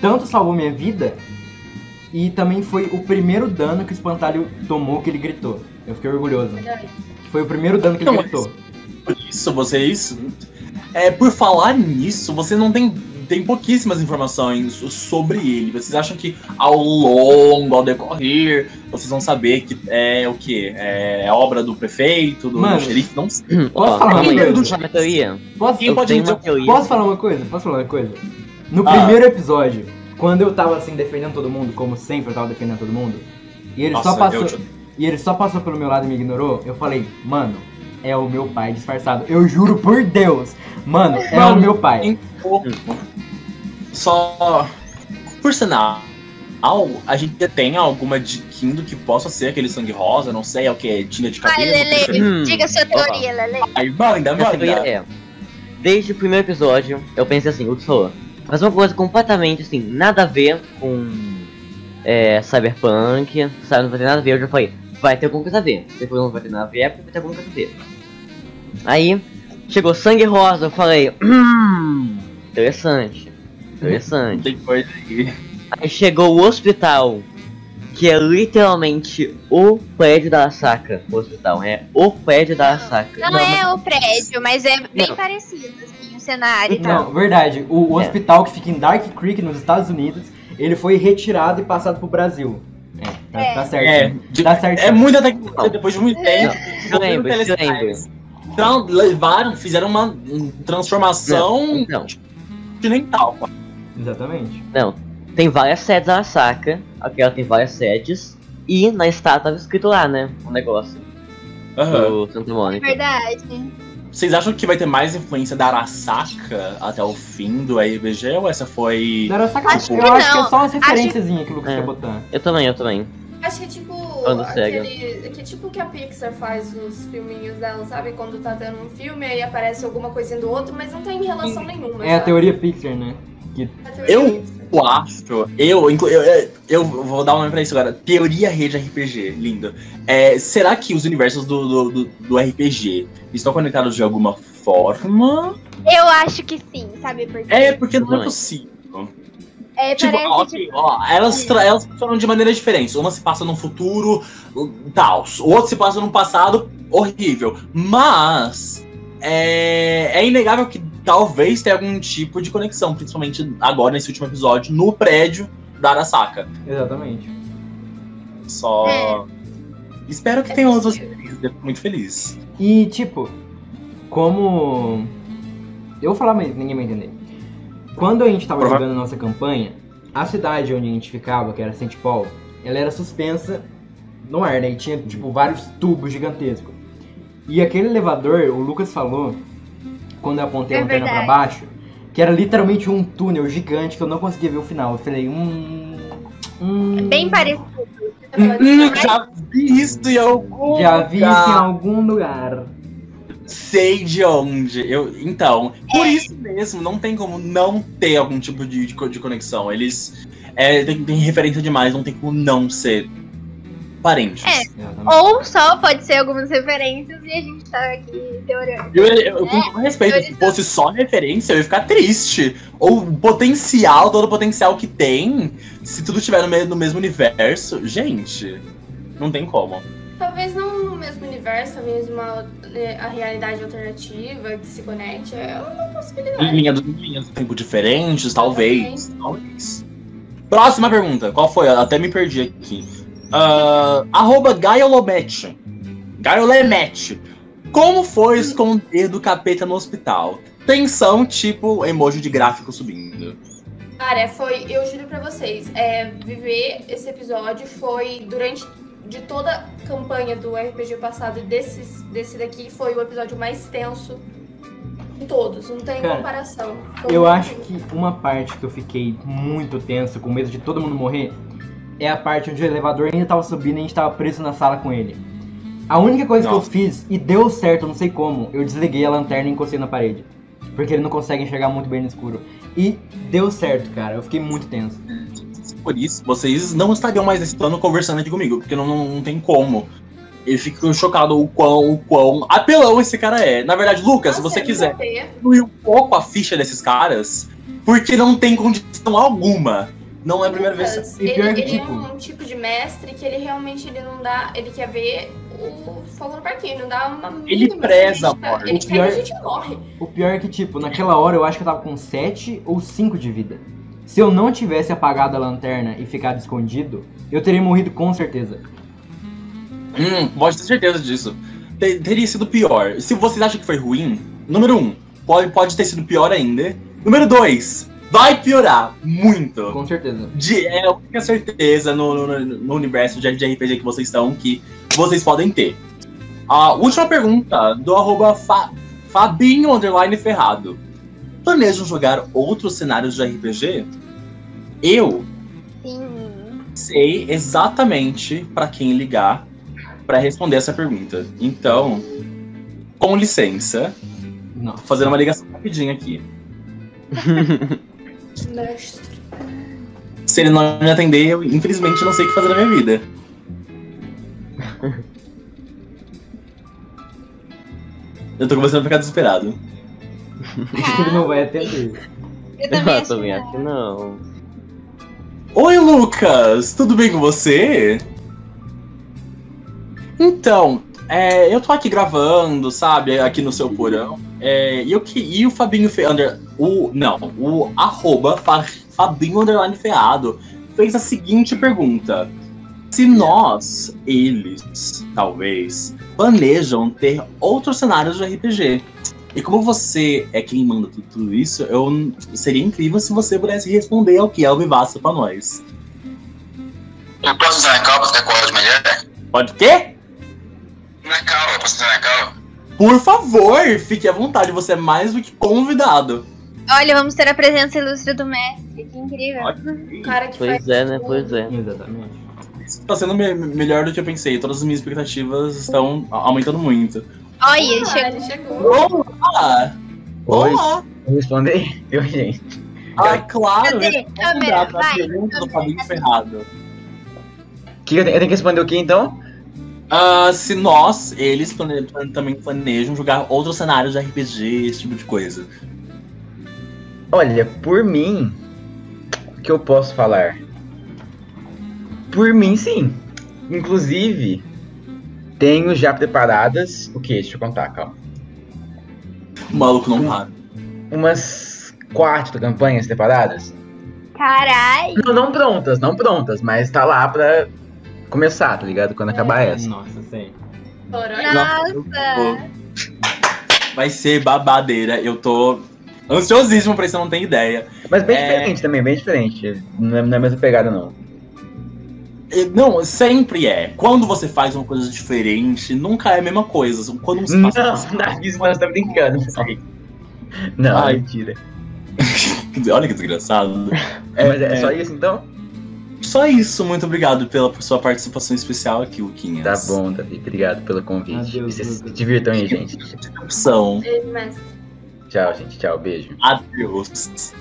tanto salvou minha vida e também foi o primeiro dano que o espantalho tomou que ele gritou. Eu fiquei orgulhoso. Foi o primeiro dano que ele Não, gritou. Por isso, vocês. É, por falar nisso, você não tem. Tem pouquíssimas informações sobre ele. Vocês acham que ao longo, ao decorrer, vocês vão saber que é o quê? É obra do prefeito, do, Mano, xerife? Não sei. Posso falar uma coisa? teoria. Posso, Quem Eu pode tenho dizer uma teoria. posso falar uma coisa? Posso falar uma coisa? No Ah. primeiro episódio, quando eu tava assim defendendo todo mundo, como sempre eu tava defendendo todo mundo, e ele Nossa, só passou. te- E ele só passou pelo meu lado e me ignorou, eu falei, mano, é o meu pai disfarçado. Eu juro por Deus, mano, é Mano, o meu pai. Só. Por sinal, a gente já tem alguma diquinha do que possa ser aquele sangue rosa, não sei, é o que? Tinha de Vai, cabelo? Lele, Hum. diga sua Opa. teoria, Lele. Aí, manda, manda. é. Desde o primeiro episódio, eu pensei assim, o falou. Mas uma coisa completamente assim, nada a ver com é, Cyberpunk, sabe? Não vai ter nada a ver. Eu já falei, vai ter alguma coisa a ver. Depois não vai ter nada a ver, é porque vai ter alguma coisa a ver. Aí, chegou sangue rosa, eu falei, hum, interessante. Interessante. Tem coisa aí. Aí chegou o hospital, que é literalmente o prédio da Asaka. O hospital, é o prédio da Asaka. Não, Não, é o prédio, mas é bem Não. parecido, assim, o cenário e tal. Não, verdade. O, o É. hospital que fica em Dark Creek, nos Estados Unidos, ele foi retirado e passado pro Brasil. É, tá, É. tá certo. É, de- Tá certo. é muita tecnologia depois de muito tempo. Eu lembro, eu lembro. Então, levaram, fizeram uma transformação Não, continental. Exatamente. não. Tem várias sedes da Asaka. Aquela tem várias sedes. E na estátua tava escrito lá, né? O negócio. Aham. Do Santa É verdade. Vocês acham que vai ter mais influência da Arasaka até o fim do RPG ou essa foi. Da Arasaka, Acho eu que acho que é não. só umas referenciazinhas que o Lucas É. quer botar. Eu também, eu também. Acho que é tipo Quando cega. aquele. Que é tipo que a Pixar faz os filminhos dela, sabe? Quando tá tendo um filme aí aparece alguma coisinha do outro, mas não tem relação nenhuma. É a sabe? teoria Pixar, né? Que A teoria Eu- Pixar. Eu acho. Eu, inclu- eu, eu, eu vou dar um nome pra isso agora. Teoria rede RPG, lindo. É, será que os universos do, do, do, do RPG estão conectados de alguma forma? Eu acho que sim, sabe por quê? É, porque não é Não. possível. É, Tipo, parece ok, tipo, ó, elas, tra- elas funcionam de maneiras diferentes. Uma se passa num futuro tal, o outro se passa num passado horrível. Mas é, é inegável que talvez tenha algum tipo de conexão, principalmente agora nesse último episódio, no prédio da Arasaka. Exatamente. Só. É. Espero que É tenha outras muito feliz. E, tipo, como. Eu vou falar, mas ninguém vai entender. Quando a gente tava Prova- jogando a nossa campanha, a cidade onde a gente ficava, que era St. Paul, ela era suspensa no ar, né? E tinha, tipo, vários tubos gigantescos. E aquele elevador, o Lucas falou, quando eu apontei a É lanterna pra baixo, que era literalmente um túnel gigante que eu não conseguia ver o final. Eu falei, hum. hum bem parecido. Hum, já vi isso em algum Já vi isso em algum lugar. Sei de onde. Eu, então, por isso mesmo, não tem como não ter algum tipo de, de, de conexão. Eles é, tem, tem referência demais, não tem como não ser parentes. É. Ou só pode ser algumas referências e a gente tá aqui teorando. Eu, eu, eu com todo respeito, se fosse só referência, eu ia ficar triste. Ou o potencial, todo o potencial que tem, se tudo estiver no, no mesmo universo, gente, não tem como. Talvez não mesmo universo, a mesma é, a realidade alternativa que se conecte, é uma possibilidade. linha do, em linhas do tempo diferentes, talvez. Talvez. Próxima pergunta. Qual foi? Eu até me perdi aqui. Ah, arroba Gaiolomete. Gaiolomete. Como foi esconder do capeta no hospital? tensão, tipo emoji de gráfico subindo. Cara, foi, eu juro pra vocês, é, viver esse episódio foi durante de toda a campanha do RPG passado e desses, desse daqui foi o episódio mais tenso de todos, não tem Cara, comparação. Foi Eu acho que uma parte que eu fiquei muito tenso, com medo de todo mundo morrer, é a parte onde o elevador ainda tava subindo e a gente tava preso na sala com ele. A única coisa Nossa. que eu fiz, e deu certo, não sei como, eu desliguei a lanterna e encostei na parede. Porque ele não consegue enxergar muito bem no escuro. E deu certo, cara. Eu fiquei muito tenso. Por isso, vocês não estariam mais nesse plano conversando aqui comigo, porque não, não, não tem como. Eu fico chocado o quão, o quão apelão esse cara é. Na verdade, Lucas, se você eu quiser diminuir um pouco a ficha desses caras, porque não tem condição alguma. Não é a primeira vez. Lucas, E ele, pior que, ele tipo- é um tipo de mestre que ele realmente ele não dá. Ele quer ver o fogo no parquinho, não dá uma Ele preza a morte. Ele O quer pior- que a gente morre. O pior é que, tipo, naquela hora eu acho que eu tava com 7 ou 5 de vida. Se eu não tivesse apagado a lanterna e ficado escondido, eu teria morrido com certeza. Hum, pode ter certeza disso. Te- teria sido pior. Se vocês acham que foi ruim, número um, pode, pode ter sido pior ainda. Número dois, vai piorar muito. Com certeza. De, é a única certeza no, no, no universo de, RPG que vocês estão que vocês podem ter. A última pergunta do arroba Fa- Fabinho Underline Ferrado. Planejam jogar outros cenários de RPG? Eu Sim. sei exatamente pra quem ligar pra responder essa pergunta. Então, com licença, Não. vou fazer uma ligação rapidinha aqui. Se ele não me atender, eu infelizmente não sei o que fazer na minha vida. Eu tô começando a ficar desesperado. Ele não vai atender. Eu também Eu acho também que acho que não. Oi, Lucas! Tudo bem com você? Então, é, eu tô aqui gravando, sabe, aqui no seu porão. É, e, eu, que- e o Fabinho Fe, under, o Não, o arroba Fa- Fabinho Underline Feado fez a seguinte pergunta. Se nós, eles, talvez, planejam ter outros cenários de RPG. E como você é quem manda tudo, tudo isso, eu seria incrível se você pudesse responder ao que é o Vivaço pra nós. Eu posso usar a calma ficar com a de mulher? Pode quê? Na calma, eu posso usar na calma? Por favor, fique à vontade, você é mais do que convidado. Olha, vamos ter a presença ilustre do mestre. Que incrível. O cara que Pois é, né? Pois é. Exatamente. Isso tá sendo me- melhor do que eu pensei. Todas as minhas expectativas estão aumentando muito. Olha, Ah, chegou. ele chegou. Olá! Oi, Olá! vou responder? Eu, gente. Ah, claro! Cadê? Câmera, vai, pergunta do câmera, Fabinho Ferrado. Que eu, tenho, eu tenho que responder o que então? Ah, se nós, eles plane- plane- também planejam jogar outros cenários de RPG, esse tipo de coisa. Olha, por mim, o que eu posso falar? Por mim, sim. Inclusive, tenho já preparadas. O que? Deixa eu contar, calma. O maluco não para. Umas quatro campanhas preparadas. Carai. Não, não prontas, não prontas, mas tá lá pra começar, tá ligado? Quando acabar essa. Nossa, sei. Chorou. Nossa. Vai ser babadeira. Eu tô ansiosíssimo pra isso, eu não tenho ideia. Mas bem É. diferente também, bem diferente. Não é, não é a mesma pegada, não. E, Não, sempre é. Quando você faz uma coisa diferente, nunca é a mesma coisa. Quando você Não, isso você tá brincando. Não, Ai. mentira. Olha que desgraçado. Mas é, só isso então? Só isso, muito obrigado pela sua participação especial aqui, Luquinhas. Tá bom, Davi. Obrigado pelo convite. Adeus, Vocês se divirtam aí, gente. Opção. Tchau, gente. Tchau, beijo. Adeus.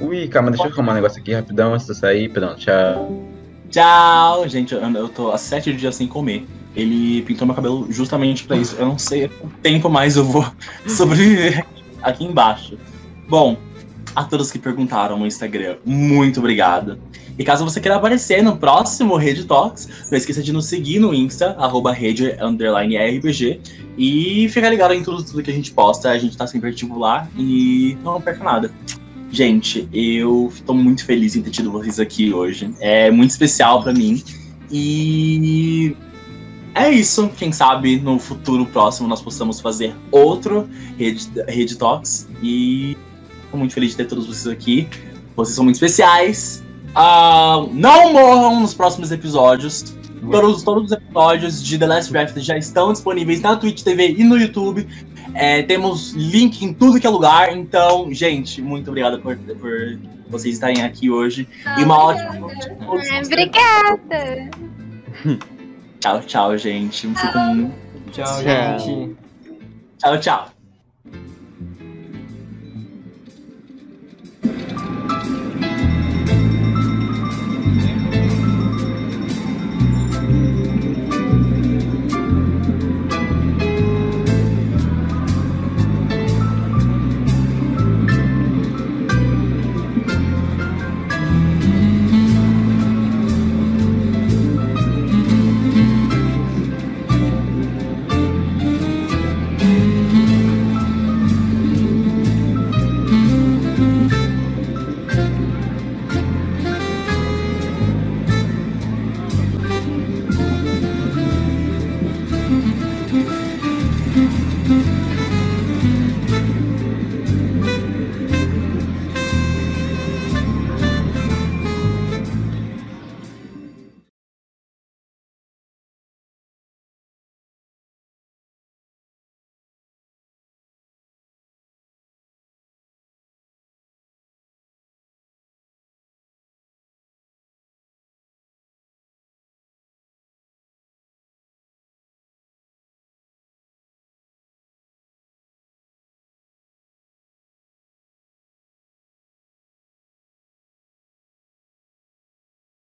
Ui, calma, deixa eu arrumar um negócio aqui rapidão antes de eu sair. Pronto, tchau. Tchau, gente. Eu, tô há sete dias sem comer. Ele pintou meu cabelo justamente pra isso. Eu não sei quanto tempo mais eu vou sobreviver aqui, embaixo. Bom, a todos que perguntaram no Instagram, muito obrigado. E caso você queira aparecer no próximo Rede Talks, não esqueça de nos seguir no Insta, arroba rede underline RPG. E fica ligado em tudo, tudo que a gente posta. A gente tá sempre lá e não perca nada. Gente, eu tô muito feliz em ter tido vocês aqui hoje. É muito especial pra mim. E é isso. Quem sabe no futuro próximo nós possamos fazer outro Rede, Rede Talks. E tô muito feliz de ter todos vocês aqui. Vocês são muito especiais. Ah, não morram nos próximos episódios. Todos, todos os episódios de The Last Draft já estão disponíveis na Twitch TV e no YouTube. É, temos link em tudo que é lugar. Então, gente, muito obrigado por, por vocês estarem aqui hoje. e uma ótima noite. vocês. Obrigada! Tchau, tchau, gente. Tchau, Tchau. gente. Tchau, tchau.